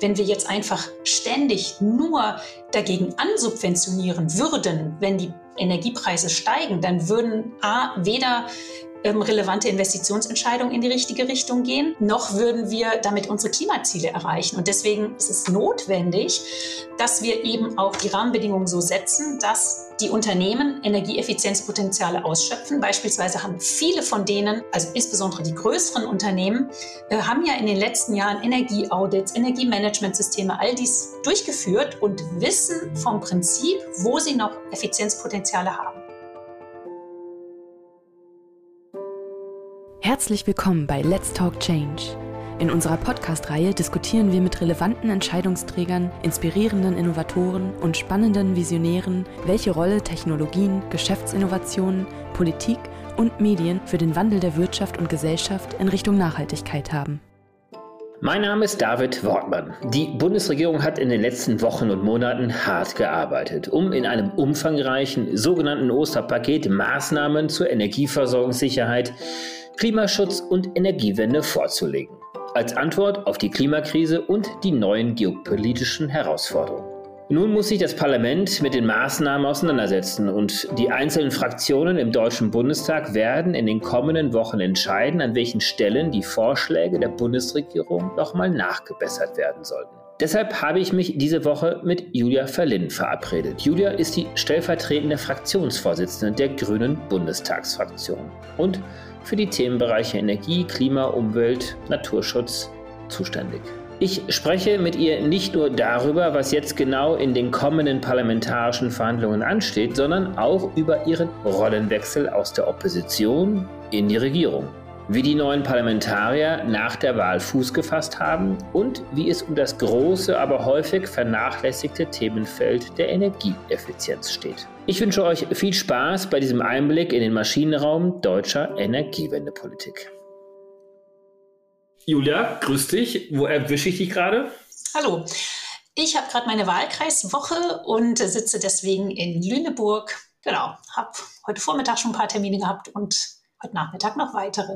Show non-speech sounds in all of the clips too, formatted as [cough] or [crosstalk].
Wenn wir jetzt einfach ständig nur dagegen ansubventionieren würden, wenn die Energiepreise steigen, dann würden A, weder ähm, relevante Investitionsentscheidungen in die richtige Richtung gehen, noch würden wir damit unsere Klimaziele erreichen. Und deswegen ist es notwendig, dass wir eben auch die Rahmenbedingungen so setzen, dass die Unternehmen Energieeffizienzpotenziale ausschöpfen. Beispielsweise haben viele von denen, also insbesondere die größeren Unternehmen, äh, haben ja in den letzten Jahren Energieaudits, Energiemanagementsysteme, all dies durchgeführt und wissen vom Prinzip, wo sie noch Effizienzpotenziale haben. Herzlich willkommen bei Let's Talk Change. In unserer Podcast-Reihe diskutieren wir mit relevanten Entscheidungsträgern, inspirierenden Innovatoren und spannenden Visionären, welche Rolle Technologien, Geschäftsinnovationen, Politik und Medien für den Wandel der Wirtschaft und Gesellschaft in Richtung Nachhaltigkeit haben. Mein Name ist David Wortmann. Die Bundesregierung hat in den letzten Wochen und Monaten hart gearbeitet, um in einem umfangreichen sogenannten Osterpaket Maßnahmen zur Energieversorgungssicherheit Klimaschutz und Energiewende vorzulegen, als Antwort auf die Klimakrise und die neuen geopolitischen Herausforderungen. Nun muss sich das Parlament mit den Maßnahmen auseinandersetzen und die einzelnen Fraktionen im Deutschen Bundestag werden in den kommenden Wochen entscheiden, an welchen Stellen die Vorschläge der Bundesregierung nochmal nachgebessert werden sollten. Deshalb habe ich mich diese Woche mit Julia Verlin verabredet. Julia ist die stellvertretende Fraktionsvorsitzende der Grünen Bundestagsfraktion und für die Themenbereiche Energie, Klima, Umwelt, Naturschutz zuständig. Ich spreche mit ihr nicht nur darüber, was jetzt genau in den kommenden parlamentarischen Verhandlungen ansteht, sondern auch über ihren Rollenwechsel aus der Opposition in die Regierung wie die neuen Parlamentarier nach der Wahl Fuß gefasst haben und wie es um das große, aber häufig vernachlässigte Themenfeld der Energieeffizienz steht. Ich wünsche euch viel Spaß bei diesem Einblick in den Maschinenraum deutscher Energiewendepolitik. Julia, grüß dich. Wo erwische ich dich gerade? Hallo. Ich habe gerade meine Wahlkreiswoche und sitze deswegen in Lüneburg. Genau, habe heute Vormittag schon ein paar Termine gehabt und heute Nachmittag noch weitere.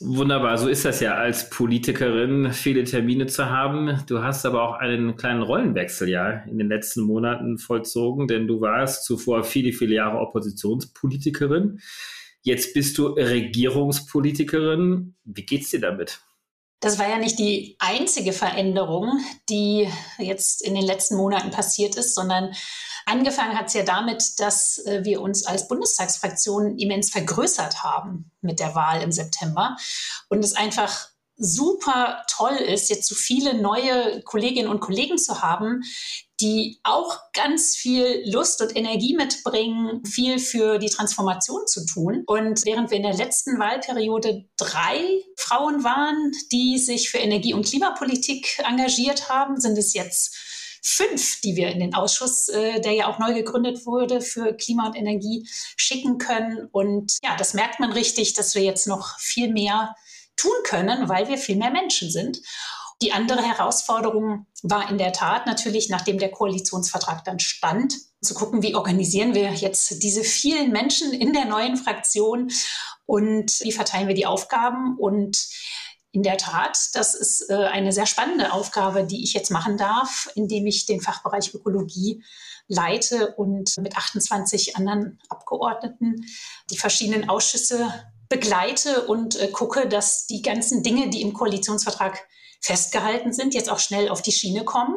Wunderbar, so ist das ja als Politikerin, viele Termine zu haben. Du hast aber auch einen kleinen Rollenwechsel ja in den letzten Monaten vollzogen, denn du warst zuvor viele, viele Jahre Oppositionspolitikerin. Jetzt bist du Regierungspolitikerin. Wie geht's dir damit? Das war ja nicht die einzige Veränderung, die jetzt in den letzten Monaten passiert ist, sondern angefangen hat es ja damit, dass äh, wir uns als Bundestagsfraktion immens vergrößert haben mit der Wahl im September und es einfach super toll ist, jetzt so viele neue Kolleginnen und Kollegen zu haben, die auch ganz viel Lust und Energie mitbringen, viel für die Transformation zu tun. Und während wir in der letzten Wahlperiode drei Frauen waren, die sich für Energie- und Klimapolitik engagiert haben, sind es jetzt fünf, die wir in den Ausschuss, äh, der ja auch neu gegründet wurde, für Klima und Energie schicken können. Und ja, das merkt man richtig, dass wir jetzt noch viel mehr tun können, weil wir viel mehr Menschen sind. Die andere Herausforderung war in der Tat natürlich, nachdem der Koalitionsvertrag dann stand, zu gucken, wie organisieren wir jetzt diese vielen Menschen in der neuen Fraktion und wie verteilen wir die Aufgaben. Und in der Tat, das ist äh, eine sehr spannende Aufgabe, die ich jetzt machen darf, indem ich den Fachbereich Ökologie leite und mit 28 anderen Abgeordneten die verschiedenen Ausschüsse begleite und äh, gucke, dass die ganzen Dinge, die im Koalitionsvertrag festgehalten sind, jetzt auch schnell auf die Schiene kommen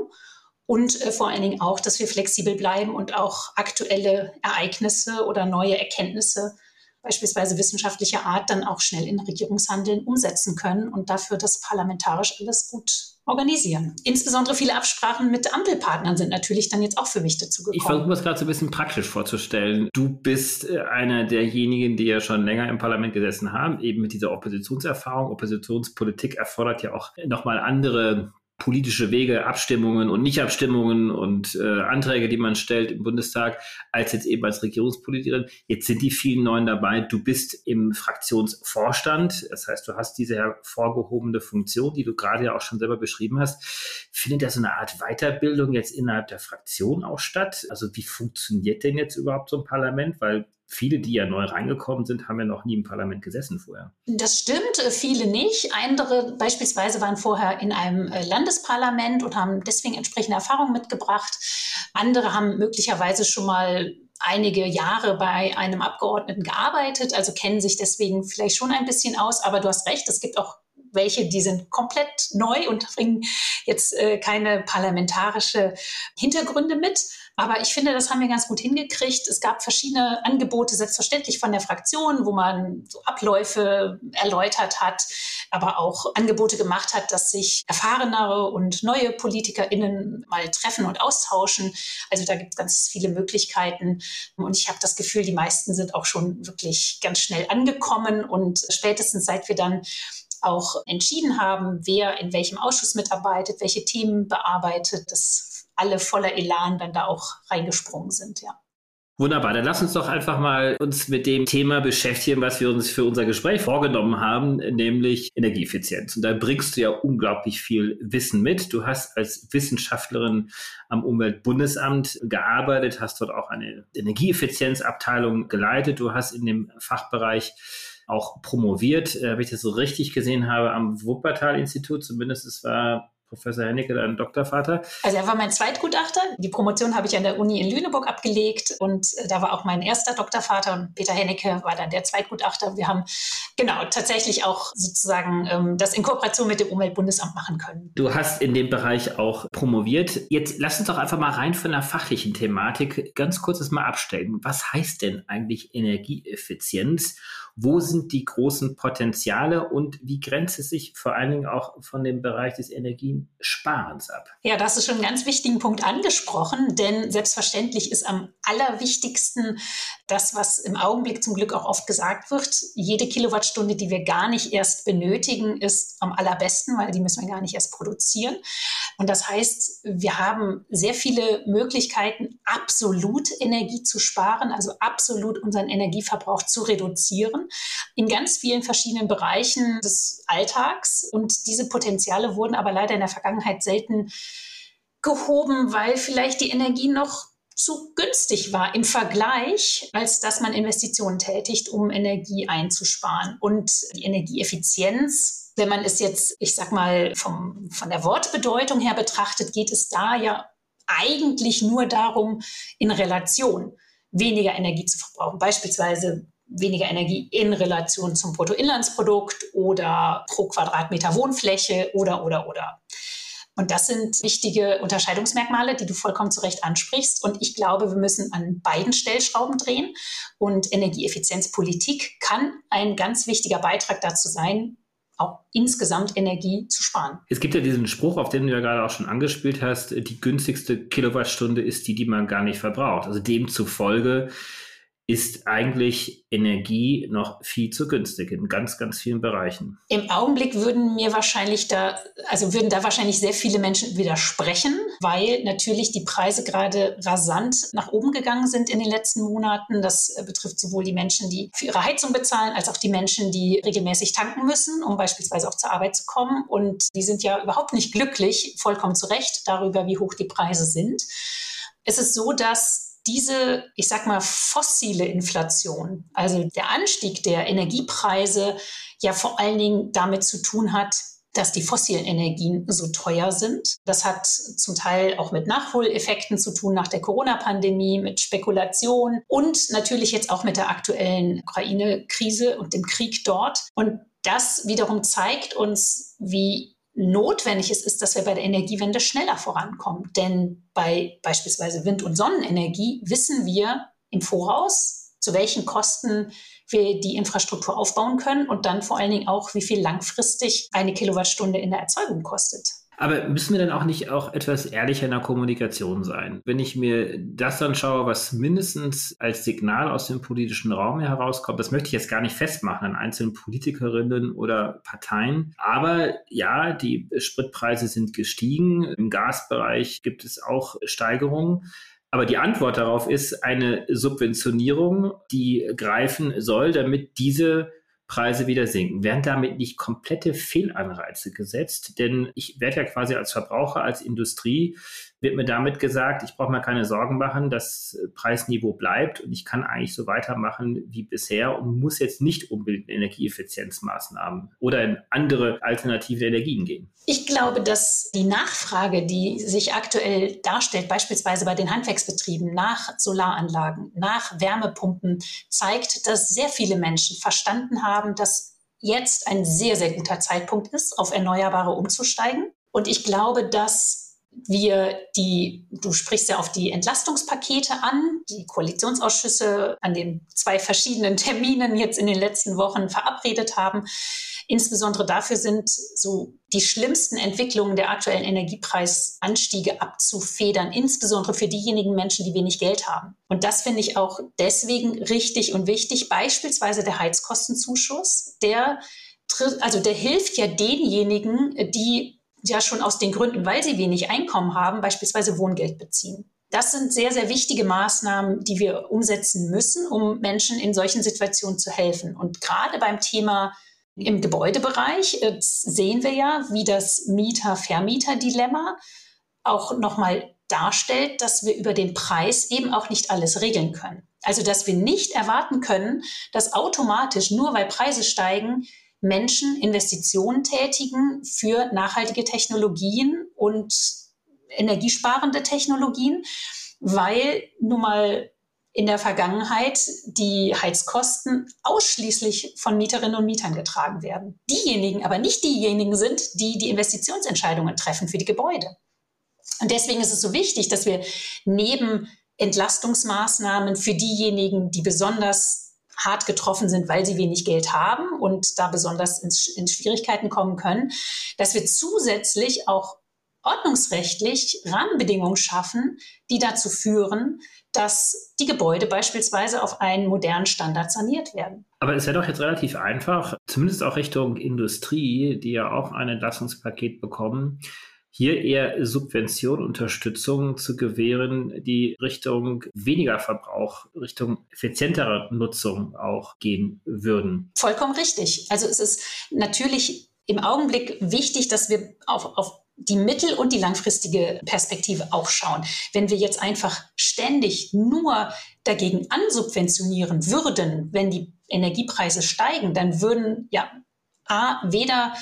und äh, vor allen Dingen auch, dass wir flexibel bleiben und auch aktuelle Ereignisse oder neue Erkenntnisse, beispielsweise wissenschaftlicher Art, dann auch schnell in Regierungshandeln umsetzen können und dafür das parlamentarisch alles gut organisieren. Insbesondere viele Absprachen mit Ampelpartnern sind natürlich dann jetzt auch für mich dazu gekommen. Ich versuche es gerade so ein bisschen praktisch vorzustellen. Du bist äh, einer derjenigen, die ja schon länger im Parlament gesessen haben, eben mit dieser Oppositionserfahrung. Oppositionspolitik erfordert ja auch nochmal andere politische Wege, Abstimmungen und Nichtabstimmungen und äh, Anträge, die man stellt im Bundestag, als jetzt eben als Regierungspolitikerin. Jetzt sind die vielen Neuen dabei. Du bist im Fraktionsvorstand. Das heißt, du hast diese hervorgehobene Funktion, die du gerade ja auch schon selber beschrieben hast. Findet da so eine Art Weiterbildung jetzt innerhalb der Fraktion auch statt? Also wie funktioniert denn jetzt überhaupt so ein Parlament? Weil viele, die ja neu reingekommen sind, haben ja noch nie im Parlament gesessen vorher. Das stimmt, äh, viele nicht. Andere beispielsweise waren vorher in einem äh, Landesparlament und haben deswegen entsprechende Erfahrungen mitgebracht. Andere haben möglicherweise schon mal einige Jahre bei einem Abgeordneten gearbeitet, also kennen sich deswegen vielleicht schon ein bisschen aus. Aber du hast recht, es gibt auch welche, die sind komplett neu und [laughs] bringen jetzt äh, keine parlamentarische Hintergründe mit. Aber ich finde, das haben wir ganz gut hingekriegt. Es gab verschiedene Angebote, selbstverständlich von der Fraktion, wo man so Abläufe erläutert hat, aber auch Angebote gemacht hat, dass sich erfahrenere und neue PolitikerInnen mal treffen und austauschen. Also da gibt es ganz viele Möglichkeiten. Und ich habe das Gefühl, die meisten sind auch schon wirklich ganz schnell angekommen. Und spätestens seit wir dann auch entschieden haben, wer in welchem Ausschuss mitarbeitet, welche Themen bearbeitet, das alle voller Elan dann da auch reingesprungen sind, ja. Wunderbar, dann lass uns doch einfach mal uns mit dem Thema beschäftigen, was wir uns für unser Gespräch vorgenommen haben, nämlich Energieeffizienz. Und da bringst du ja unglaublich viel Wissen mit. Du hast als Wissenschaftlerin am Umweltbundesamt gearbeitet, hast dort auch eine Energieeffizienzabteilung geleitet. Du hast in dem Fachbereich auch promoviert, äh, wenn ich das so richtig gesehen habe, am Wuppertal-Institut. Zumindest es war Professor Hennecke, dein Doktorvater? Also er war mein Zweitgutachter. Die Promotion habe ich an der Uni in Lüneburg abgelegt und äh, da war auch mein erster Doktorvater und Peter Hennecke war dann der Zweitgutachter. Wir haben genau tatsächlich auch sozusagen ähm, das in Kooperation mit dem Umweltbundesamt machen können. Du hast in dem Bereich auch promoviert. Jetzt lass uns doch einfach mal rein von der fachlichen Thematik ganz kurz das mal abstellen. Was heißt denn eigentlich Energieeffizienz? Wo sind die großen Potenziale und wie grenzt es sich vor allen Dingen auch von dem Bereich des Energiesparens ab? Ja, das ist schon einen ganz wichtigen Punkt angesprochen, denn selbstverständlich ist am allerwichtigsten das, was im Augenblick zum Glück auch oft gesagt wird. Jede Kilowattstunde, die wir gar nicht erst benötigen, ist am allerbesten, weil die müssen wir gar nicht erst produzieren. Und das heißt, wir haben sehr viele Möglichkeiten, absolut Energie zu sparen, also absolut unseren Energieverbrauch zu reduzieren in ganz vielen verschiedenen Bereichen des Alltags. Und diese Potenziale wurden aber leider in der Vergangenheit selten gehoben, weil vielleicht die Energie noch zu günstig war im Vergleich, als dass man Investitionen tätigt, um Energie einzusparen. Und die Energieeffizienz wenn man es jetzt, ich sag mal, vom, von der Wortbedeutung her betrachtet, geht es da ja eigentlich nur darum, in Relation weniger Energie zu verbrauchen. Beispielsweise weniger Energie in Relation zum Bruttoinlandsprodukt oder pro Quadratmeter Wohnfläche oder, oder, oder. Und das sind wichtige Unterscheidungsmerkmale, die du vollkommen zu Recht ansprichst. Und ich glaube, wir müssen an beiden Stellschrauben drehen. Und Energieeffizienzpolitik kann ein ganz wichtiger Beitrag dazu sein, auch insgesamt Energie zu sparen. Es gibt ja diesen Spruch, auf den du ja gerade auch schon angespielt hast, die günstigste Kilowattstunde ist die, die man gar nicht verbraucht. Also demzufolge ist eigentlich Energie noch viel zu günstig in ganz, ganz vielen Bereichen. Im Augenblick würden mir wahrscheinlich da, also würden da wahrscheinlich sehr viele Menschen widersprechen, weil natürlich die Preise gerade rasant nach oben gegangen sind in den letzten Monaten. Das äh, betrifft sowohl die Menschen, die für ihre Heizung bezahlen, als auch die Menschen, die regelmäßig tanken müssen, um beispielsweise auch zur Arbeit zu kommen. Und die sind ja überhaupt nicht glücklich, vollkommen zu Recht, darüber, wie hoch die Preise sind. Es ist so, dass diese, ich sag mal, fossile Inflation, also der Anstieg der Energiepreise, ja vor allen Dingen damit zu tun hat, dass die fossilen Energien so teuer sind. Das hat zum Teil auch mit Nachholeffekten zu tun nach der Corona-Pandemie, mit Spekulation und natürlich jetzt auch mit der aktuellen Ukraine-Krise und dem Krieg dort. Und das wiederum zeigt uns, wie notwendig ist, ist, dass wir bei der Energiewende schneller vorankommen. Denn bei beispielsweise Wind- und Sonnenenergie wissen wir im Voraus, zu welchen Kosten wir die Infrastruktur aufbauen können und dann vor allen Dingen auch, wie viel langfristig eine Kilowattstunde in der Erzeugung kostet. Aber müssen wir dann auch nicht auch etwas ehrlicher in der Kommunikation sein? Wenn ich mir das dann schaue, was mindestens als Signal aus dem politischen Raum herauskommt, das möchte ich jetzt gar nicht festmachen an einzelnen Politikerinnen oder Parteien. Aber ja, die Spritpreise sind gestiegen. Im Gasbereich gibt es auch Steigerungen. Aber die Antwort darauf ist eine Subventionierung, die greifen soll, damit diese Preise wieder sinken. Werden damit nicht komplette Fehlanreize gesetzt? Denn ich werde ja quasi als Verbraucher, als Industrie wird mir damit gesagt, ich brauche mir keine Sorgen machen, das Preisniveau bleibt und ich kann eigentlich so weitermachen wie bisher und muss jetzt nicht unbedingt Energieeffizienzmaßnahmen oder in andere alternative Energien gehen. Ich glaube, dass die Nachfrage, die sich aktuell darstellt, beispielsweise bei den Handwerksbetrieben nach Solaranlagen, nach Wärmepumpen, zeigt, dass sehr viele Menschen verstanden haben, dass jetzt ein sehr, sehr guter Zeitpunkt ist, auf Erneuerbare umzusteigen. Und ich glaube, dass wir die, du sprichst ja auf die Entlastungspakete an, die Koalitionsausschüsse an den zwei verschiedenen [laughs] Terminen jetzt in den letzten Wochen verabredet haben. Insbesondere dafür sind so die schlimmsten Entwicklungen der aktuellen Energiepreisanstiege abzufedern, insbesondere für diejenigen Menschen, die wenig Geld haben. Und das finde ich auch deswegen richtig und wichtig. Beispielsweise der Heizkostenzuschuss, der also der hilft ja denjenigen, die ja schon aus den Gründen, weil sie wenig Einkommen haben, beispielsweise Wohngeld beziehen. Das sind sehr, sehr wichtige Maßnahmen, die wir umsetzen müssen, um Menschen in solchen Situationen zu helfen. Und gerade beim Thema im Gebäudebereich äh, sehen wir ja, wie das Mieter-Vermieter-Dilemma auch nochmal darstellt, dass wir über den Preis eben auch nicht alles regeln können. Also dass wir nicht erwarten können, dass automatisch, nur weil Preise steigen, Menschen Investitionen tätigen für nachhaltige Technologien und energiesparende Technologien, weil nun mal in der Vergangenheit die Heizkosten ausschließlich von Mieterinnen und Mietern getragen werden. Diejenigen aber nicht diejenigen sind, die die Investitionsentscheidungen treffen für die Gebäude. Und deswegen ist es so wichtig, dass wir neben Entlastungsmaßnahmen für diejenigen, die besonders hart getroffen sind, weil sie wenig Geld haben und da besonders in, Schwierigkeiten kommen können, dass wir zusätzlich auch ordnungsrechtlich Rahmenbedingungen schaffen, die dazu führen, dass die Gebäude beispielsweise auf einen modernen Standard saniert werden. Aber es wäre doch jetzt relativ einfach, zumindest auch Richtung Industrie, die ja auch ein Entlassungspaket bekommen, hier eher Subvention, Unterstützung zu gewähren, die Richtung weniger Verbrauch, Richtung effizientere Nutzung auch gehen würden. Vollkommen richtig. Also es ist natürlich im Augenblick wichtig, dass wir auf, auf die mittel- und die langfristige Perspektive auch schauen. Wenn wir jetzt einfach ständig nur dagegen ansubventionieren würden, wenn die Energiepreise steigen, dann würden ja A, weder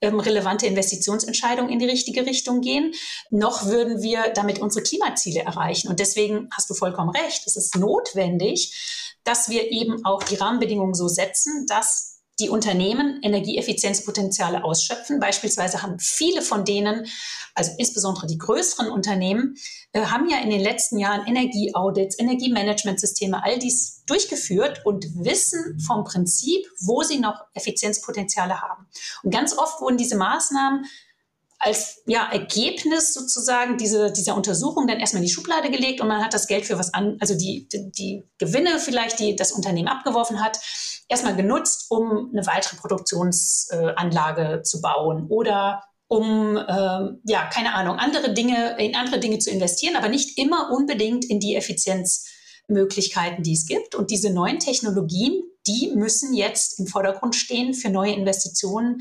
ähm, relevante Investitionsentscheidungen in die richtige Richtung gehen, noch würden wir damit unsere Klimaziele erreichen. Und deswegen hast du vollkommen recht. Es ist notwendig, dass wir eben auch die Rahmenbedingungen so setzen, dass die Unternehmen Energieeffizienzpotenziale ausschöpfen. Beispielsweise haben viele von denen, also insbesondere die größeren Unternehmen, äh, haben ja in den letzten Jahren Energieaudits, Energiemanagementsysteme, all dies durchgeführt und wissen vom Prinzip, wo sie noch Effizienzpotenziale haben. Und ganz oft wurden diese Maßnahmen als ja, Ergebnis sozusagen diese, dieser Untersuchung dann erstmal in die Schublade gelegt und man hat das Geld für was an, also die, die, die Gewinne vielleicht, die das Unternehmen abgeworfen hat, erstmal genutzt, um eine weitere Produktionsanlage äh, zu bauen oder um, äh, ja, keine Ahnung, andere Dinge, in andere Dinge zu investieren, aber nicht immer unbedingt in die Effizienzmöglichkeiten, die es gibt. Und diese neuen Technologien, die müssen jetzt im Vordergrund stehen für neue Investitionen.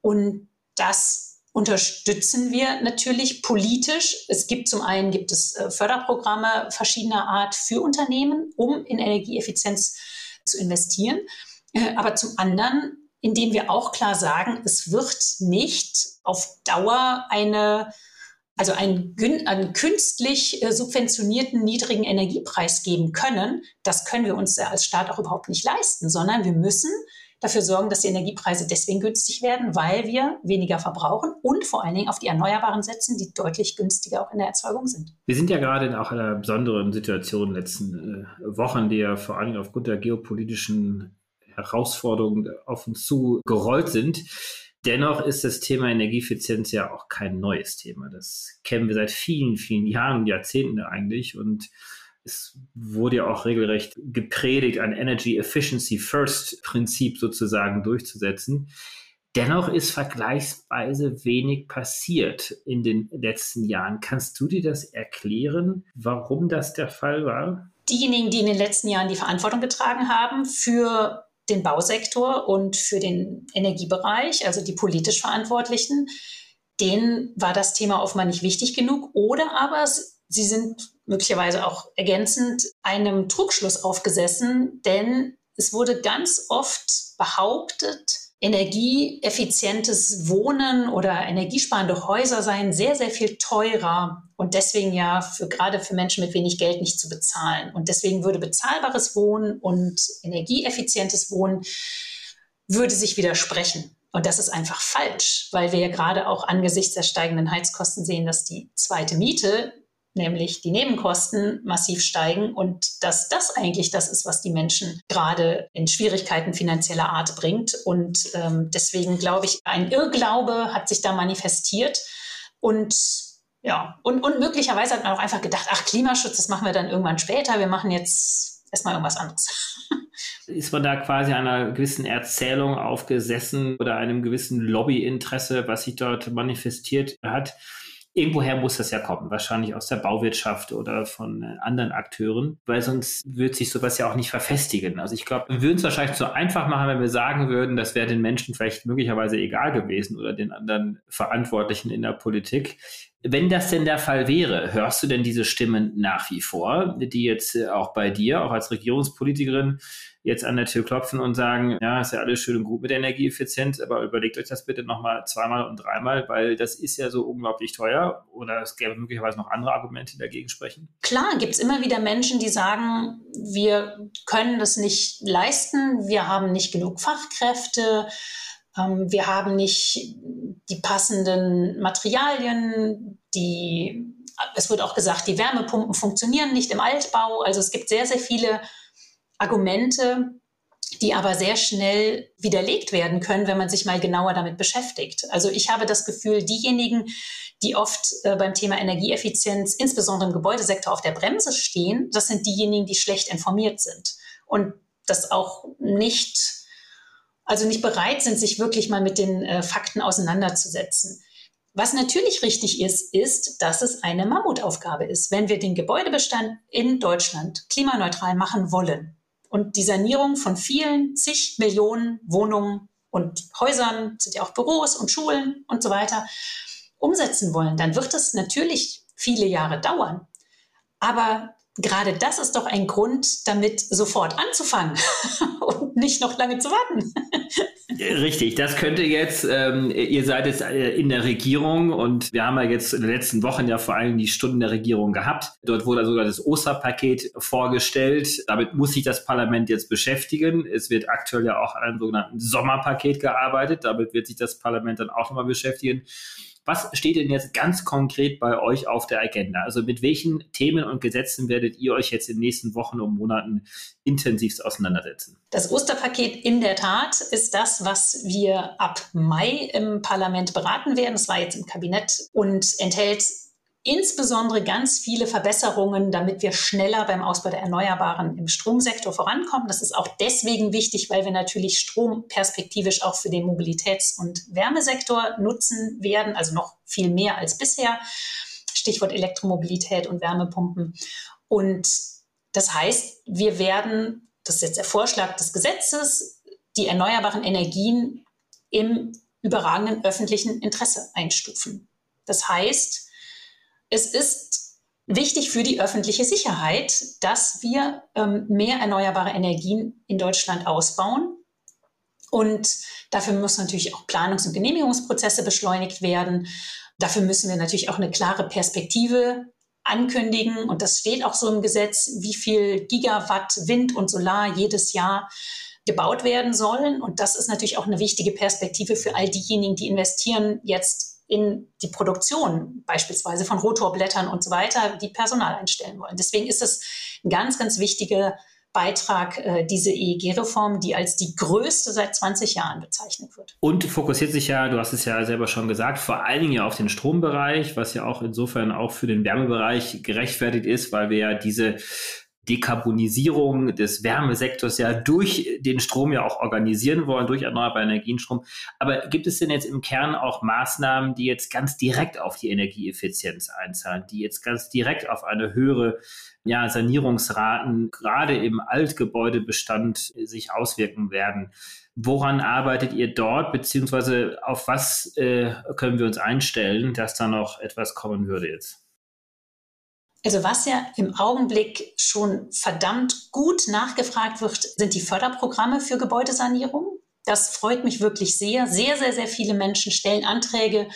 Und das unterstützen wir natürlich politisch. Es gibt zum einen gibt es äh, Förderprogramme verschiedener Art für Unternehmen, um in Energieeffizienz zu investieren. Äh, aber zum anderen, indem wir auch klar sagen, es wird nicht auf Dauer eine also einen, einen, künstlich äh, subventionierten niedrigen Energiepreis geben können, das können wir uns als Staat auch überhaupt nicht leisten, sondern wir müssen dafür sorgen, dass die Energiepreise deswegen günstig werden, weil wir weniger verbrauchen und vor allen Dingen auf die Erneuerbaren setzen, die deutlich günstiger auch in der Erzeugung sind. Wir sind ja gerade in auch einer besonderen Situation in den letzten äh, Wochen, die ja vor Dingen aufgrund der geopolitischen Herausforderungen auf uns zu gerollt sind. Dennoch ist das Thema Energieeffizienz ja auch kein neues Thema. Das kennen wir seit vielen, vielen Jahren, Jahrzehnten eigentlich. Und es wurde ja auch regelrecht gepredigt, ein Energy Efficiency First Prinzip sozusagen durchzusetzen. Dennoch ist vergleichsweise wenig passiert in den letzten Jahren. Kannst du dir das erklären, warum das der Fall war? Diejenigen, die in den letzten Jahren die Verantwortung getragen haben für den Bausektor und für den Energiebereich, also die politisch Verantwortlichen, denen war das Thema offenbar nicht wichtig genug oder aber sie sind möglicherweise auch ergänzend einem Trugschluss aufgesessen, denn es wurde ganz oft behauptet, energieeffizientes Wohnen oder energiesparende Häuser seien sehr, sehr viel teurer und deswegen ja für, gerade für Menschen mit wenig Geld nicht zu bezahlen. Und deswegen würde bezahlbares Wohnen und energieeffizientes Wohnen würde sich widersprechen. Und das ist einfach falsch, weil wir ja gerade auch angesichts der steigenden Heizkosten sehen, dass die zweite Miete nämlich die Nebenkosten massiv steigen und dass das eigentlich das ist, was die Menschen gerade in Schwierigkeiten finanzieller Art bringt. Und ähm, deswegen glaube ich, ein Irrglaube hat sich da manifestiert und ja, und, und möglicherweise hat man auch einfach gedacht, ach, Klimaschutz, das machen wir dann irgendwann später, wir machen jetzt erstmal irgendwas anderes. [laughs] Ist man da quasi einer gewissen Erzählung aufgesessen oder einem gewissen Lobbyinteresse, was sich dort manifestiert hat? Irgendwoher muss das ja kommen, wahrscheinlich aus der Bauwirtschaft oder von äh, anderen Akteuren, weil sonst wird sich sowas ja auch nicht verfestigen. Also ich glaube, wir würden es wahrscheinlich so einfach machen, wenn wir sagen würden, das wäre den Menschen vielleicht möglicherweise egal gewesen oder den anderen Verantwortlichen in der Politik. Wenn das denn der Fall wäre, hörst du denn diese Stimmen nach wie vor, die jetzt äh, auch bei dir, auch als Regierungspolitikerin, jetzt an der Tür klopfen und sagen, ja, ist ja alles schön und gut mit der Energieeffizienz, aber überlegt euch das bitte nochmal zweimal und dreimal, weil das ist ja so unglaublich teuer oder es gäbe möglicherweise noch andere Argumente, die dagegen sprechen? Klar, gibt es immer wieder Menschen, die sagen, wir können das nicht leisten, wir haben nicht genug Fachkräfte, wir haben nicht die passenden Materialien, die es wird auch gesagt, die Wärmepumpen funktionieren nicht im Altbau. Also es gibt sehr, sehr viele Argumente, die aber sehr schnell widerlegt werden können, wenn man sich mal genauer damit beschäftigt. Also ich habe das Gefühl, diejenigen, die oft äh, beim Thema Energieeffizienz, insbesondere im Gebäudesektor, auf der Bremse stehen, das sind diejenigen, die schlecht informiert sind und das auch nicht, also nicht bereit sind, sich wirklich mal mit den äh, Fakten auseinanderzusetzen. Was natürlich richtig ist, ist, dass es eine Mammutaufgabe ist. Wenn wir den Gebäudebestand in Deutschland klimaneutral machen wollen, und die Sanierung von vielen, zig Millionen Wohnungen und Häusern, sind ja auch Büros und Schulen und so weiter, umsetzen wollen, dann wird es natürlich viele Jahre dauern. Aber gerade das ist doch ein Grund, damit sofort anzufangen [laughs] und nicht noch lange zu warten. Richtig, das könnte jetzt, ähm, ihr seid jetzt äh, in der Regierung und wir haben ja jetzt in den letzten Wochen ja vor allem die Stunden der Regierung gehabt. Dort wurde sogar das Osterpaket vorgestellt. Damit muss sich das Parlament jetzt beschäftigen. Es wird aktuell ja auch an einem sogenannten Sommerpaket gearbeitet. Damit wird sich das Parlament dann auch nochmal beschäftigen. Was steht denn jetzt ganz konkret bei euch auf der Agenda? Also mit welchen Themen und Gesetzen werdet ihr euch jetzt in den nächsten Wochen und Monaten intensivst auseinandersetzen? Das Osterpaket in der Tat ist das, was wir ab Mai im Parlament beraten werden. Es war jetzt im Kabinett und enthält insbesondere ganz viele Verbesserungen, damit wir schneller beim Ausbau der Erneuerbaren im Stromsektor vorankommen. Das ist auch deswegen wichtig, weil wir natürlich Strom perspektivisch auch für den Mobilitäts- und Wärmesektor nutzen werden, also noch viel mehr als bisher. Stichwort Elektromobilität und Wärmepumpen. Und das heißt, wir werden, das ist jetzt der Vorschlag des Gesetzes, die erneuerbaren Energien im überragenden öffentlichen Interesse einstufen. Das heißt, es ist wichtig für die öffentliche Sicherheit, dass wir ähm, mehr erneuerbare Energien in Deutschland ausbauen. Und dafür müssen natürlich auch Planungs- und Genehmigungsprozesse beschleunigt werden. Dafür müssen wir natürlich auch eine klare Perspektive ankündigen. Und das steht auch so im Gesetz, wie viel Gigawatt Wind und Solar jedes Jahr gebaut werden sollen. Und das ist natürlich auch eine wichtige Perspektive für all diejenigen, die investieren jetzt in die Produktion beispielsweise von Rotorblättern und so weiter, die Personal einstellen wollen. Deswegen ist es ein ganz, ganz wichtiger Beitrag, äh, diese EEG-Reform, die als die größte seit 20 Jahren bezeichnet wird. Und fokussiert sich ja, du hast es ja selber schon gesagt, vor allen Dingen ja auf den Strombereich, was ja auch insofern auch für den Wärmebereich gerechtfertigt ist, weil wir ja diese Dekarbonisierung des Wärmesektors ja durch den Strom ja auch organisieren wollen, durch erneuerbare Energienstrom. Aber gibt es denn jetzt im Kern auch Maßnahmen, die jetzt ganz direkt auf die Energieeffizienz einzahlen, die jetzt ganz direkt auf eine höhere ja, Sanierungsraten gerade im Altgebäudebestand sich auswirken werden? Woran arbeitet ihr dort, beziehungsweise auf was äh, können wir uns einstellen, dass da noch etwas kommen würde jetzt? Also was ja im Augenblick schon verdammt gut nachgefragt wird, sind die Förderprogramme für Gebäudesanierung. Das freut mich wirklich sehr. Sehr, sehr, sehr viele Menschen stellen Anträge,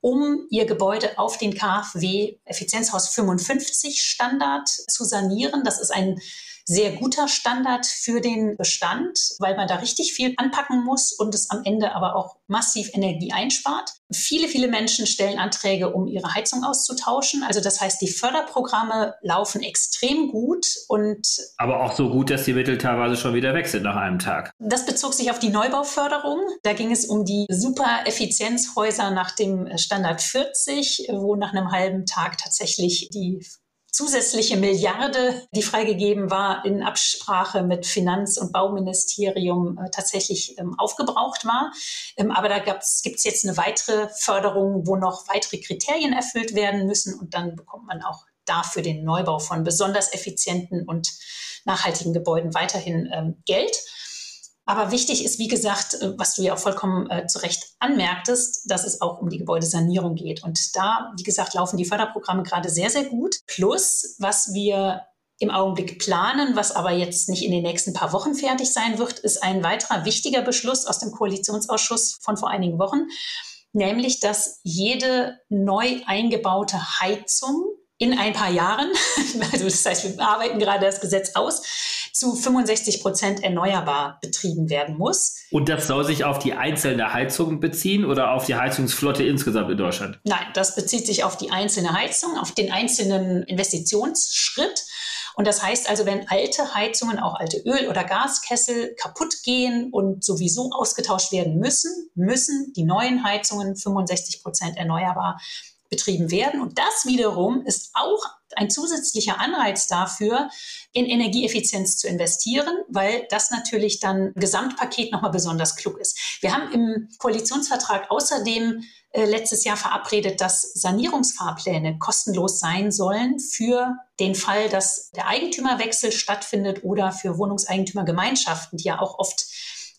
um ihr Gebäude auf den KfW Effizienzhaus 55 Standard zu sanieren. Das ist ein sehr guter Standard für den Bestand, weil man da richtig viel anpacken muss und es am Ende aber auch massiv Energie einspart. Viele, viele Menschen stellen Anträge, um ihre Heizung auszutauschen. Also das heißt, die Förderprogramme laufen extrem gut und aber auch so gut, dass die Mittel teilweise schon wieder weg sind nach einem Tag. Das bezog sich auf die Neubauförderung. Da ging es um die Super-Effizienzhäuser nach dem Standard 40, wo nach einem halben Tag tatsächlich die zusätzliche Milliarde, die freigegeben war, in Absprache mit Finanz- und Bauministerium äh, tatsächlich ähm, aufgebraucht war. Ähm, aber da gibt es jetzt eine weitere Förderung, wo noch weitere Kriterien erfüllt werden müssen und dann bekommt man auch dafür den Neubau von besonders effizienten und nachhaltigen Gebäuden weiterhin ähm, Geld. Aber wichtig ist, wie gesagt, äh, was du ja auch vollkommen äh, zu Recht anmerktest, dass es auch um die Gebäudesanierung geht. Und da, wie gesagt, laufen die Förderprogramme gerade sehr, sehr gut. Plus, was wir im Augenblick planen, was aber jetzt nicht in den nächsten paar Wochen fertig sein wird, ist ein weiterer wichtiger Beschluss aus dem Koalitionsausschuss von vor einigen Wochen, nämlich dass jede neu eingebaute Heizung in ein paar Jahren, [laughs] also das heißt, wir arbeiten gerade das Gesetz aus, zu 65 Prozent erneuerbar betrieben werden muss. Und das soll sich auf die einzelne Heizung beziehen oder auf die Heizungsflotte insgesamt in Deutschland? Nein, das bezieht sich auf die einzelne Heizung, auf den einzelnen Investitionsschritt. Und das heißt also, wenn alte Heizungen, auch alte Öl- oder Gaskessel kaputt gehen und sowieso ausgetauscht werden müssen, müssen die neuen Heizungen 65 Prozent erneuerbar betrieben werden. Und das wiederum ist auch ein zusätzlicher Anreiz dafür, in Energieeffizienz zu investieren, weil das natürlich dann Gesamtpaket nochmal besonders klug ist. Wir haben im Koalitionsvertrag außerdem äh, letztes Jahr verabredet, dass Sanierungsfahrpläne kostenlos sein sollen für den Fall, dass der Eigentümerwechsel stattfindet oder für Wohnungseigentümergemeinschaften, die ja auch oft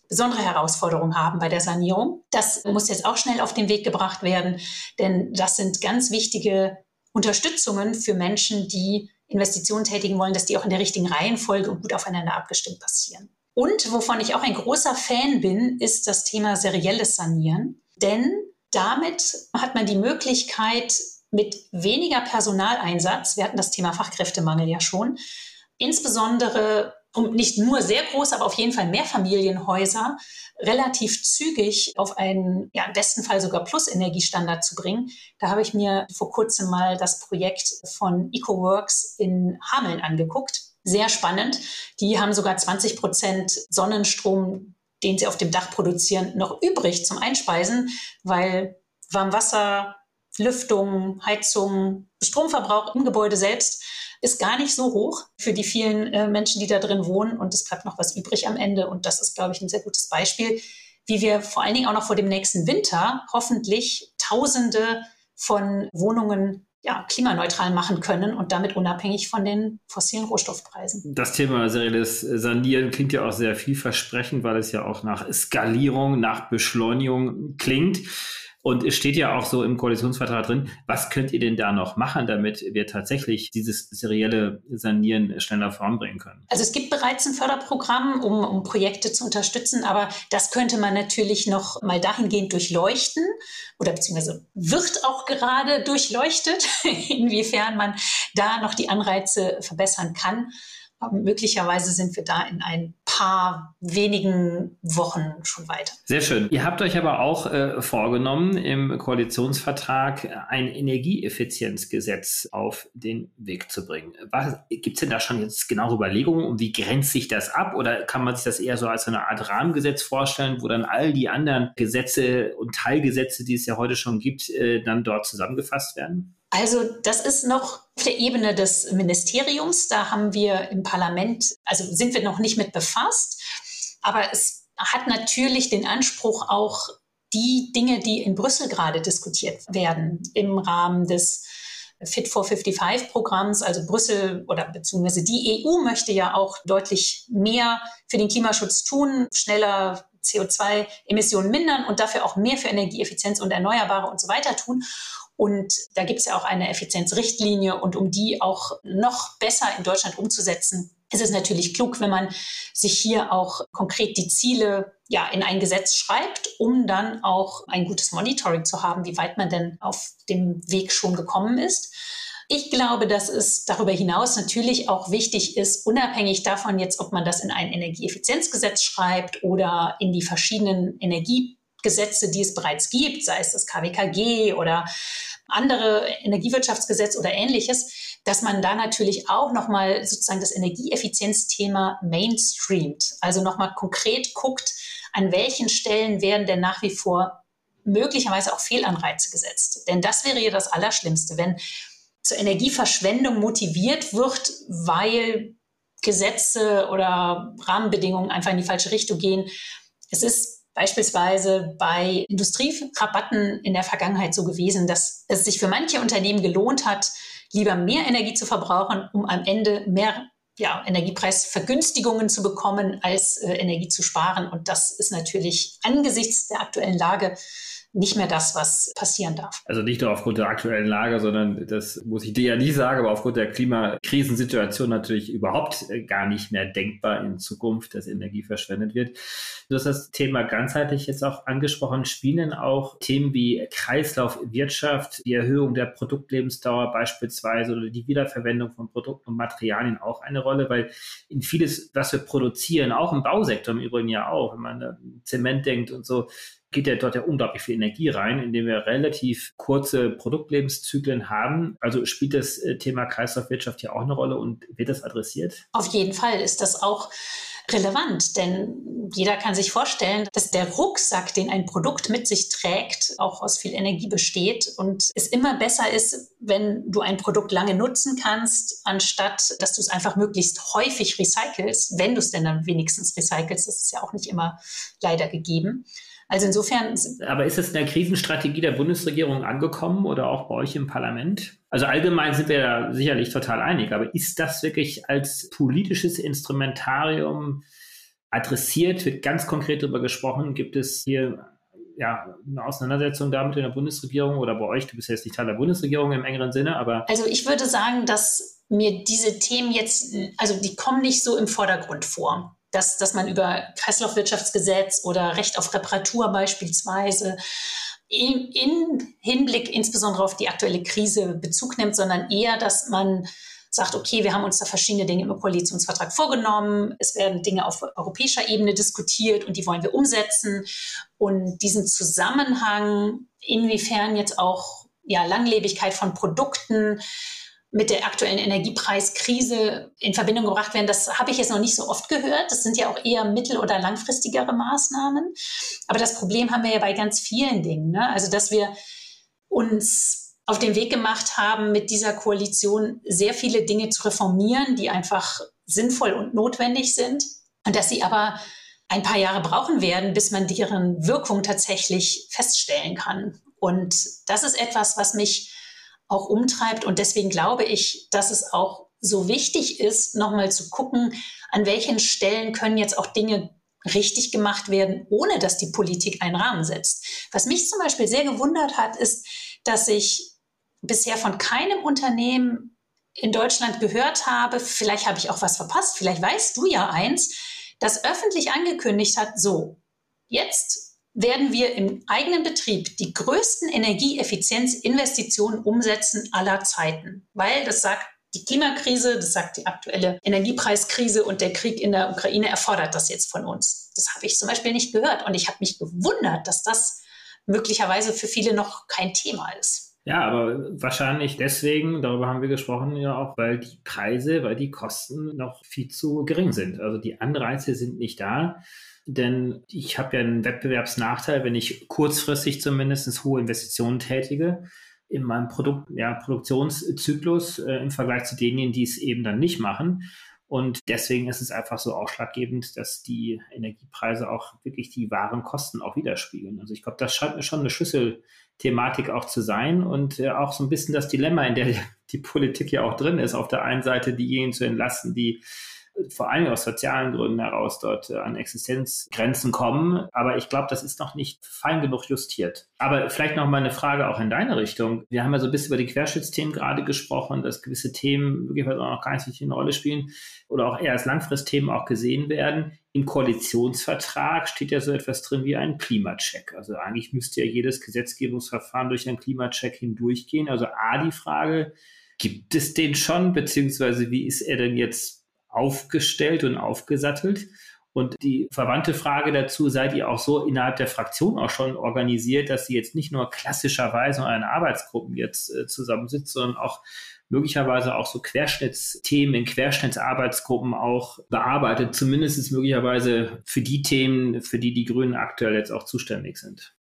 besondere Herausforderungen haben bei der Sanierung. Das muss jetzt auch schnell auf den Weg gebracht werden, denn das sind ganz wichtige Unterstützungen für Menschen, die Investitionen tätigen wollen, dass die auch in der richtigen Reihenfolge und gut aufeinander abgestimmt passieren. Und wovon ich auch ein großer Fan bin, ist das Thema serielles Sanieren. Denn damit hat man die Möglichkeit, mit weniger Personaleinsatz, wir hatten das Thema Fachkräftemangel ja schon, insbesondere um nicht nur sehr große, aber auf jeden Fall Mehrfamilienhäuser relativ zügig auf einen, ja, im besten Fall sogar Plus-Energiestandard zu bringen. Da habe ich mir vor kurzem mal das Projekt von EcoWorks in Hameln angeguckt. Sehr spannend. Die haben sogar 20 Prozent Sonnenstrom, den sie auf dem Dach produzieren, noch übrig zum Einspeisen, weil Warmwasser, Lüftung, Heizung, Stromverbrauch im Gebäude selbst ist gar nicht so hoch für die vielen äh, Menschen, die da drin wohnen. Und es bleibt noch was übrig am Ende. Und das ist, glaube ich, ein sehr gutes Beispiel, wie wir vor allen Dingen auch noch vor dem nächsten Winter hoffentlich Tausende von Wohnungen ja, klimaneutral machen können und damit unabhängig von den fossilen Rohstoffpreisen. Das Thema serielles Sanieren klingt ja auch sehr vielversprechend, weil es ja auch nach Skalierung, nach Beschleunigung klingt. Und es steht ja auch so im Koalitionsvertrag drin, was könnt ihr denn da noch machen, damit wir tatsächlich dieses serielle Sanieren schneller voranbringen können? Also es gibt bereits ein Förderprogramm, um, um Projekte zu unterstützen, aber das könnte man natürlich noch mal dahingehend durchleuchten oder beziehungsweise wird auch gerade durchleuchtet, [laughs] inwiefern man da noch die Anreize verbessern kann möglicherweise sind wir da in ein paar wenigen Wochen schon weiter. Sehr schön. Ihr habt euch aber auch äh, vorgenommen, im Koalitionsvertrag ein Energieeffizienzgesetz auf den Weg zu bringen. Gibt es denn da schon jetzt genaue Überlegungen und wie grenzt sich das ab? Oder kann man sich das eher so als eine Art Rahmengesetz vorstellen, wo dann all die anderen Gesetze und Teilgesetze, die es ja heute schon gibt, äh, dann dort zusammengefasst werden? Also das ist noch auf der Ebene des Ministeriums. Da haben wir im Parlament, also sind wir noch nicht mit befasst. Aber es hat natürlich den Anspruch auch die Dinge, die in Brüssel gerade diskutiert werden im Rahmen des Fit for 55 Programms, also Brüssel oder beziehungsweise die EU möchte ja auch deutlich mehr für den Klimaschutz tun, schneller CO2-Emissionen mindern und dafür auch mehr für Energieeffizienz und Erneuerbare und so weiter tun. Und da gibt es ja auch eine Effizienzrichtlinie und um die auch noch besser in Deutschland umzusetzen, ist es natürlich klug, wenn man sich hier auch konkret die Ziele ja, in ein Gesetz schreibt, um dann auch ein gutes Monitoring zu haben, wie weit man denn auf dem Weg schon gekommen ist. Ich glaube, dass es darüber hinaus natürlich auch wichtig ist, unabhängig davon jetzt, ob man das in ein Energieeffizienzgesetz schreibt oder in die verschiedenen Energiegesetze, die es bereits gibt, sei es das KWKG oder andere Energiewirtschaftsgesetz oder ähnliches, dass man da natürlich auch nochmal sozusagen das Energieeffizienzthema mainstreamt. Also nochmal konkret guckt, an welchen Stellen werden denn nach wie vor möglicherweise auch Fehlanreize gesetzt. Denn das wäre ja das Allerschlimmste, wenn zur Energieverschwendung motiviert wird, weil Gesetze oder Rahmenbedingungen einfach in die falsche Richtung gehen. Es ist beispielsweise bei Industrierabatten in der Vergangenheit so gewesen, dass es sich für manche Unternehmen gelohnt hat, lieber mehr Energie zu verbrauchen, um am Ende mehr ja, Energiepreisvergünstigungen zu bekommen, als äh, Energie zu sparen. Und das ist natürlich angesichts der aktuellen Lage nicht mehr das, was passieren darf. Also nicht nur aufgrund der aktuellen Lage, sondern das muss ich dir ja nie sagen, aber aufgrund der Klimakrisensituation natürlich überhaupt gar nicht mehr denkbar in Zukunft, dass Energie verschwendet wird. Du hast das Thema ganzheitlich jetzt auch angesprochen. Spielen auch Themen wie Kreislaufwirtschaft, die Erhöhung der Produktlebensdauer beispielsweise oder die Wiederverwendung von Produkten und Materialien auch eine Rolle, weil in vieles, was wir produzieren, auch im Bausektor im Übrigen ja auch, wenn man an Zement denkt und so, geht ja dort ja unglaublich viel Energie rein, indem wir relativ kurze Produktlebenszyklen haben. Also spielt das äh, Thema Kreislaufwirtschaft hier auch eine Rolle und wird das adressiert? Auf jeden Fall ist das auch relevant, denn jeder kann sich vorstellen, dass der Rucksack, den ein Produkt mit sich trägt, auch aus viel Energie besteht und es immer besser ist, wenn du ein Produkt lange nutzen kannst, anstatt dass du es einfach möglichst häufig recycelst, wenn du es denn dann wenigstens recycelst. Das ist ja auch nicht immer leider gegeben. Also insofern. Aber ist es in der Krisenstrategie der Bundesregierung angekommen oder auch bei euch im Parlament? Also allgemein sind wir da sicherlich total einig, aber ist das wirklich als politisches Instrumentarium adressiert? Wird ganz konkret darüber gesprochen? Gibt es hier ja, eine Auseinandersetzung damit in der Bundesregierung oder bei euch? Du bist jetzt nicht Teil der Bundesregierung im engeren Sinne, aber. Also ich würde sagen, dass mir diese Themen jetzt, also die kommen nicht so im Vordergrund vor dass, dass man über Kreislaufwirtschaftsgesetz oder Recht auf Reparatur beispielsweise in, in Hinblick insbesondere auf die aktuelle Krise Bezug nimmt, sondern eher, dass man sagt, okay, wir haben uns da verschiedene Dinge im Koalitionsvertrag vorgenommen, es werden Dinge auf europäischer Ebene diskutiert und die wollen wir umsetzen. Und diesen Zusammenhang, inwiefern jetzt auch ja, Langlebigkeit von Produkten, mit der aktuellen Energiepreiskrise in Verbindung gebracht werden, das habe ich jetzt noch nicht so oft gehört. Das sind ja auch eher mittel- oder langfristigere Maßnahmen. Aber das Problem haben wir ja bei ganz vielen Dingen. Ne? Also, dass wir uns auf den Weg gemacht haben, mit dieser Koalition sehr viele Dinge zu reformieren, die einfach sinnvoll und notwendig sind. Und dass sie aber ein paar Jahre brauchen werden, bis man deren Wirkung tatsächlich feststellen kann. Und das ist etwas, was mich auch umtreibt. Und deswegen glaube ich, dass es auch so wichtig ist, nochmal zu gucken, an welchen Stellen können jetzt auch Dinge richtig gemacht werden, ohne dass die Politik einen Rahmen setzt. Was mich zum Beispiel sehr gewundert hat, ist, dass ich bisher von keinem Unternehmen in Deutschland gehört habe, vielleicht habe ich auch was verpasst, vielleicht weißt du ja eins, das öffentlich angekündigt hat, so, jetzt werden wir im eigenen Betrieb die größten Energieeffizienzinvestitionen umsetzen aller Zeiten. Weil das sagt die Klimakrise, das sagt die aktuelle Energiepreiskrise und der Krieg in der Ukraine erfordert das jetzt von uns. Das habe ich zum Beispiel nicht gehört. Und ich habe mich gewundert, dass das möglicherweise für viele noch kein Thema ist. Ja, aber wahrscheinlich deswegen, darüber haben wir gesprochen ja auch, weil die Preise, weil die Kosten noch viel zu gering sind. Also die Anreize sind nicht da. Denn ich habe ja einen Wettbewerbsnachteil, wenn ich kurzfristig zumindest hohe Investitionen tätige. in meinem Produkt, ja, Produktionszyklus äh, im Vergleich zu denen, die es eben dann nicht machen. Und deswegen ist es einfach so ausschlaggebend, dass die Energiepreise auch wirklich die wahren Kosten auch widerspiegeln. Also ich glaube, das scheint mir schon eine Schlüsselthematik auch zu sein und äh, auch so ein bisschen das Dilemma, in der [laughs] die Politik ja auch drin ist. Auf der einen Seite diejenigen zu entlasten, die vor allem aus sozialen Gründen heraus dort äh, an Existenzgrenzen kommen. Aber ich glaube, das ist noch nicht fein genug justiert. Aber vielleicht noch mal eine Frage auch in deine Richtung. Wir haben ja so ein bisschen über die Querschnittsthemen gerade gesprochen, dass gewisse Themen möglicherweise auch noch gar nicht eine Rolle spielen oder auch eher als Langfristthemen auch gesehen werden. Im Koalitionsvertrag steht ja so etwas drin wie ein Klimacheck. Also eigentlich müsste ja jedes Gesetzgebungsverfahren durch einen Klimacheck hindurchgehen. Also A, die Frage, gibt es den schon, beziehungsweise wie ist er denn jetzt aufgestellt und aufgesattelt. Und die verwandte Frage dazu, seid ihr auch so innerhalb der Fraktion auch schon organisiert, dass sie jetzt nicht nur klassischerweise in Arbeitsgruppen jetzt äh, zusammensitzt, sondern auch möglicherweise auch so Querschnittsthemen in Querschnittsarbeitsgruppen auch bearbeitet, zumindest möglicherweise für die Themen, für die die Grünen aktuell jetzt auch zuständig sind.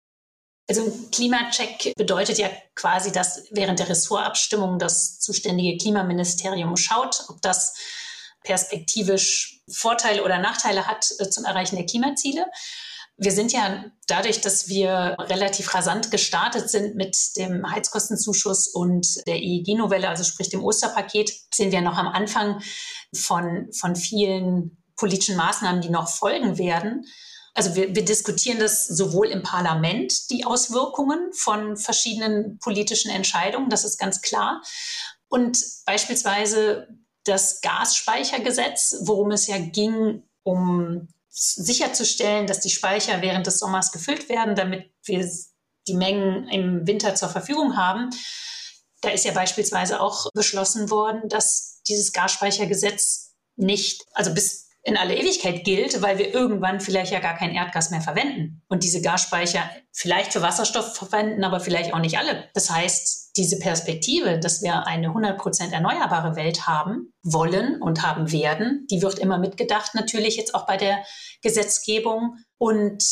Also ein Klimacheck bedeutet ja quasi, dass während der Ressortabstimmung das zuständige Klimaministerium schaut, ob das perspektivisch Vorteile oder Nachteile hat äh, zum Erreichen der Klimaziele. Wir sind ja dadurch, dass wir relativ rasant gestartet sind mit dem Heizkostenzuschuss und der EEG-Novelle, also sprich dem Osterpaket, sind wir noch am Anfang von, von vielen politischen Maßnahmen, die noch folgen werden. Also wir, wir diskutieren das sowohl im Parlament, die Auswirkungen von verschiedenen politischen Entscheidungen, das ist ganz klar. Und beispielsweise das Gasspeichergesetz, worum es ja ging, um sicherzustellen, dass die Speicher während des Sommers gefüllt werden, damit wir die Mengen im Winter zur Verfügung haben. Da ist ja beispielsweise auch beschlossen worden, dass dieses Gasspeichergesetz nicht, also bis in alle Ewigkeit gilt, weil wir irgendwann vielleicht ja gar kein Erdgas mehr verwenden und diese Gasspeicher vielleicht für Wasserstoff verwenden, aber vielleicht auch nicht alle. Das heißt, diese Perspektive, dass wir eine 100% erneuerbare Welt haben wollen und haben werden, die wird immer mitgedacht, natürlich jetzt auch bei der Gesetzgebung. Und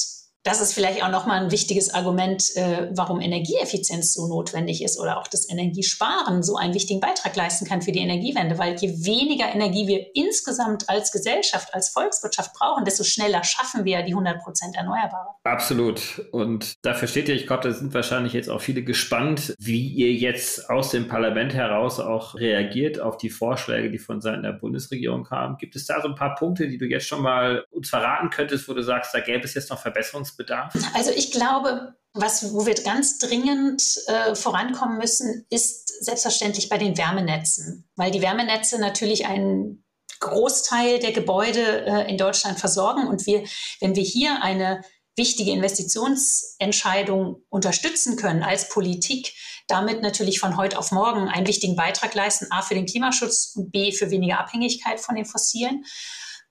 das ist vielleicht auch nochmal ein wichtiges Argument, äh, warum Energieeffizienz so notwendig ist oder auch das Energiesparen so einen wichtigen Beitrag leisten kann für die Energiewende, weil je weniger Energie wir insgesamt als Gesellschaft, als Volkswirtschaft brauchen, desto schneller schaffen wir die 100 Prozent Erneuerbare. Absolut. Und da versteht ihr, ich glaube, da sind wahrscheinlich jetzt auch viele gespannt, wie ihr jetzt aus dem Parlament heraus auch reagiert auf die Vorschläge, die von Seiten der Bundesregierung kamen. Gibt es da so ein paar Punkte, die du jetzt schon mal uns verraten könntest, wo du sagst, da gäbe es jetzt noch Verbesserungs Handlungsbedarf? Also ich glaube, was, wo wir ganz dringend äh, vorankommen müssen, ist selbstverständlich bei den Wärmenetzen, weil die Wärmenetze natürlich einen Großteil der Gebäude äh, in Deutschland versorgen und wir, wenn wir hier eine wichtige Investitionsentscheidung unterstützen können als Politik, damit natürlich von heute auf morgen einen wichtigen Beitrag leisten, a für den Klimaschutz und b für weniger Abhängigkeit von den Fossilen.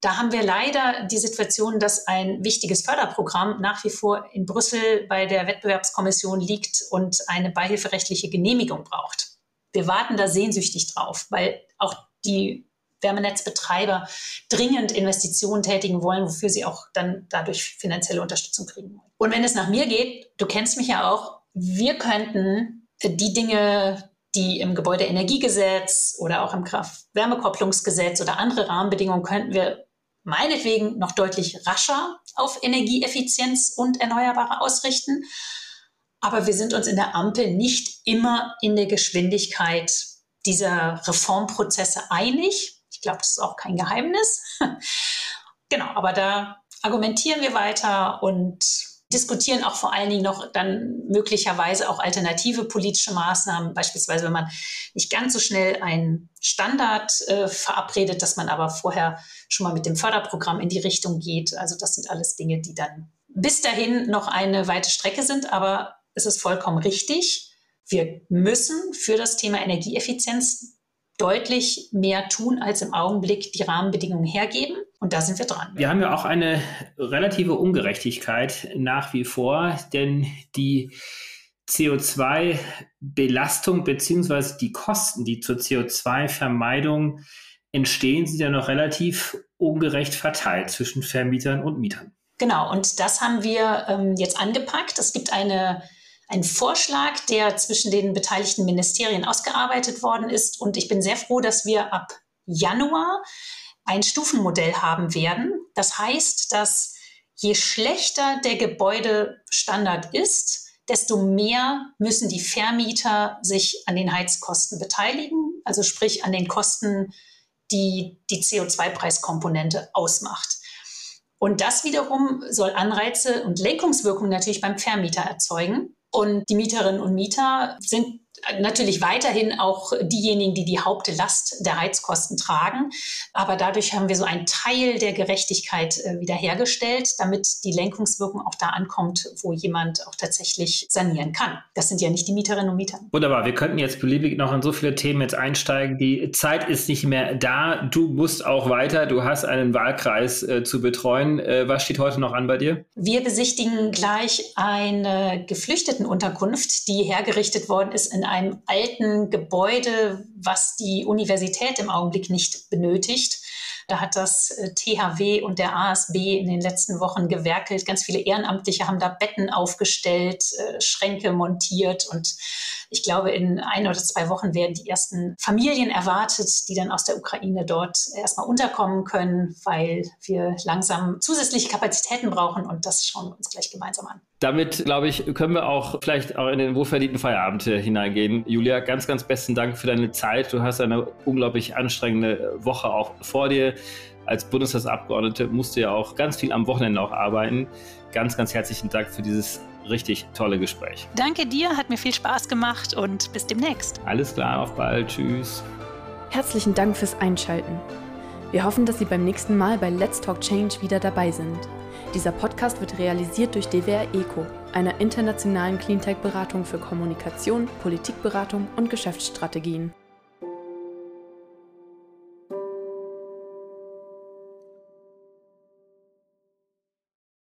Da haben wir leider die Situation, dass ein wichtiges Förderprogramm nach wie vor in Brüssel bei der Wettbewerbskommission liegt und eine beihilferechtliche Genehmigung braucht. Wir warten da sehnsüchtig drauf, weil auch die Wärmenetzbetreiber dringend Investitionen tätigen wollen, wofür sie auch dann dadurch finanzielle Unterstützung kriegen wollen. Und wenn es nach mir geht, du kennst mich ja auch, wir könnten die Dinge, die im Gebäudeenergiegesetz oder auch im Kraft-Wärmekopplungsgesetz oder andere Rahmenbedingungen könnten wir meinetwegen noch deutlich rascher auf Energieeffizienz und Erneuerbare ausrichten. Aber wir sind uns in der Ampel nicht immer in der Geschwindigkeit dieser Reformprozesse einig. Ich glaube, das ist auch kein Geheimnis. [laughs] genau, aber da argumentieren wir weiter und diskutieren auch vor allen Dingen noch dann möglicherweise auch alternative politische Maßnahmen, beispielsweise wenn man nicht ganz so schnell einen Standard äh, verabredet, dass man aber vorher schon mal mit dem Förderprogramm in die Richtung geht. Also das sind alles Dinge, die dann bis dahin noch eine weite Strecke sind, aber es ist vollkommen richtig. Wir müssen für das Thema Energieeffizienz deutlich mehr tun, als im Augenblick die Rahmenbedingungen hergeben. Und da sind wir dran. Wir haben ja auch eine relative Ungerechtigkeit nach wie vor, denn die CO2-Belastung beziehungsweise die Kosten, die zur CO2-Vermeidung entstehen, sind ja noch relativ ungerecht verteilt zwischen Vermietern und Mietern. Genau, und das haben wir ähm, jetzt angepackt. Es gibt eine ein Vorschlag, der zwischen den beteiligten Ministerien ausgearbeitet worden ist. Und ich bin sehr froh, dass wir ab Januar ein Stufenmodell haben werden. Das heißt, dass je schlechter der Gebäudestandard ist, desto mehr müssen die Vermieter sich an den Heizkosten beteiligen, also sprich an den Kosten, die die CO2-Preiskomponente ausmacht. Und das wiederum soll Anreize und Lenkungswirkungen natürlich beim Vermieter erzeugen. Und die Mieterinnen und Mieter sind natürlich weiterhin auch diejenigen, die die Hauptlast der Heizkosten tragen. Aber dadurch haben wir so einen Teil der Gerechtigkeit äh, wiederhergestellt, damit die Lenkungswirkung auch da ankommt, wo jemand auch tatsächlich sanieren kann. Das sind ja nicht die Mieterinnen und Mieter. Wunderbar. Wir könnten jetzt beliebig noch in so viele Themen jetzt einsteigen. Die Zeit ist nicht mehr da. Du musst auch weiter. Du hast einen Wahlkreis äh, zu betreuen. Äh, was steht heute noch an bei dir? Wir besichtigen gleich eine Geflüchtetenunterkunft, die hergerichtet worden ist in einem alten Gebäude, was die Universität im Augenblick nicht benötigt. Da hat das äh, THW und der ASB in den letzten Wochen gewerkelt. Ganz viele Ehrenamtliche haben da Betten aufgestellt, äh, Schränke montiert und ich glaube, in ein oder zwei Wochen werden die ersten Familien erwartet, die dann aus der Ukraine dort erstmal unterkommen können, weil wir langsam zusätzliche Kapazitäten brauchen und das schauen wir uns gleich gemeinsam an. Damit, glaube ich, können wir auch vielleicht auch in den wohlverdienten Feierabend hineingehen. Julia, ganz, ganz besten Dank für deine Zeit. Du hast eine unglaublich anstrengende Woche auch vor dir. Als Bundestagsabgeordnete musst du ja auch ganz viel am Wochenende auch arbeiten. Ganz, ganz herzlichen Dank für dieses richtig tolle Gespräch. Danke dir, hat mir viel Spaß gemacht und bis demnächst. Alles klar, auf bald, tschüss. Herzlichen Dank fürs Einschalten. Wir hoffen, dass Sie beim nächsten Mal bei Let's Talk Change wieder dabei sind. Dieser Podcast wird realisiert durch DWR ECO, einer internationalen Cleantech-Beratung für Kommunikation, Politikberatung und Geschäftsstrategien.